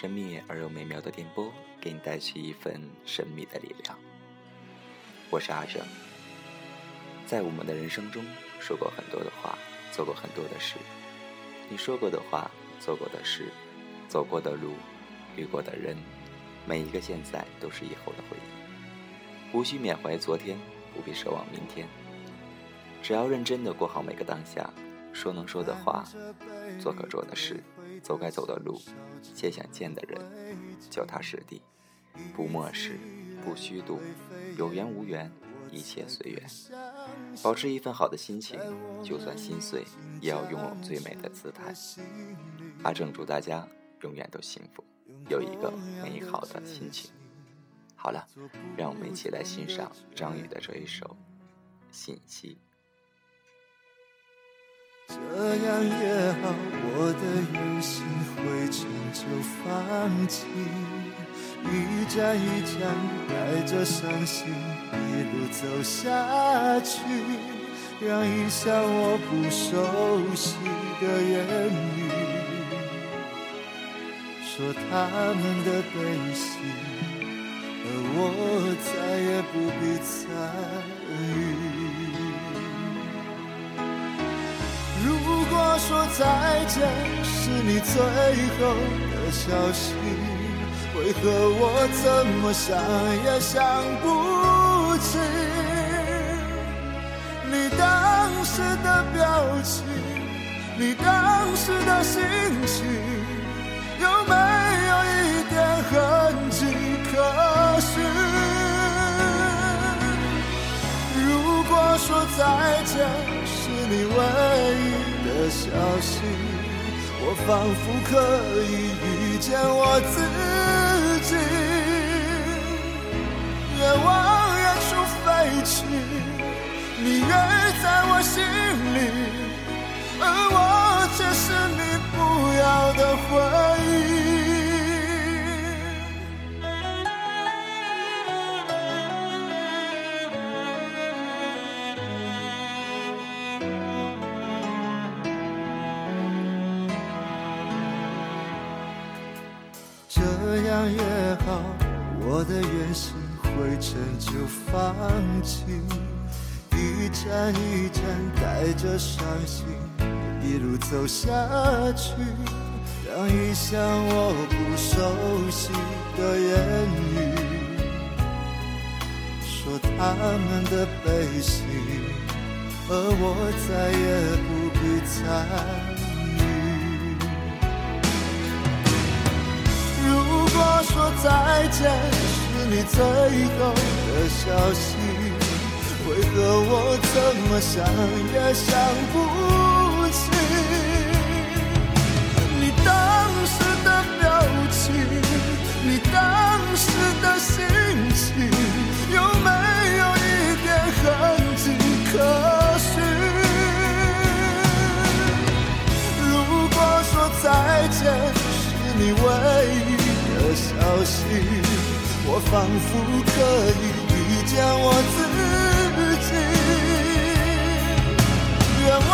神秘而又美妙的电波，给你带去一份神秘的力量。我是阿正，在我们的人生中，说过很多的话，做过很多的事。你说过的话，做过的事，走过的路，遇过的人，每一个现在都是以后的回忆。无需缅怀昨天，不必奢望明天，只要认真的过好每个当下。说能说的话，做可做的事，走该走的路，见想见的人，脚踏实地，不漠视，不虚度，有缘无缘，一切随缘。保持一份好的心情，就算心碎，也要拥有最美的姿态。阿正祝大家永远都幸福，有一个美好的心情。好了，让我们一起来欣赏张宇的这一首《信息》。这样也好，我的用心灰尘就放弃，一站一站带着伤心一路走下去，让一向我不熟悉的言语，说他们的悲喜，而我再也不必参与。说再见是你最后的消息，为何我怎么想也想不起你当时的表情，你当时的心情，有没有一点痕迹可寻？如果说再见是你唯一。的消息，我仿佛可以遇见我自己。愿往远处飞去，你越在我心里，而我却是你不要的回忆。也好，我的远行灰尘就放弃，一站一站带着伤心一路走下去，让一向我不熟悉的言语，说他们的悲喜，而我再也不必参。果说再见是你最后的消息，为何我怎么想也想不起你当时的表情，你当时的心情，有没有一点痕迹可寻？如果说再见是你唯一。消息，我仿佛可以遇见我自己。愿往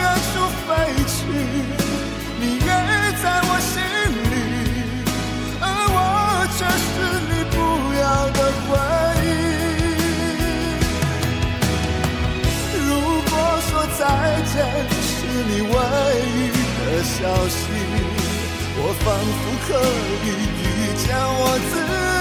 远处飞去，你约在我心里，而我却是你不要的回忆。如果说再见是你唯一的消息。我仿佛可以遇见我自己。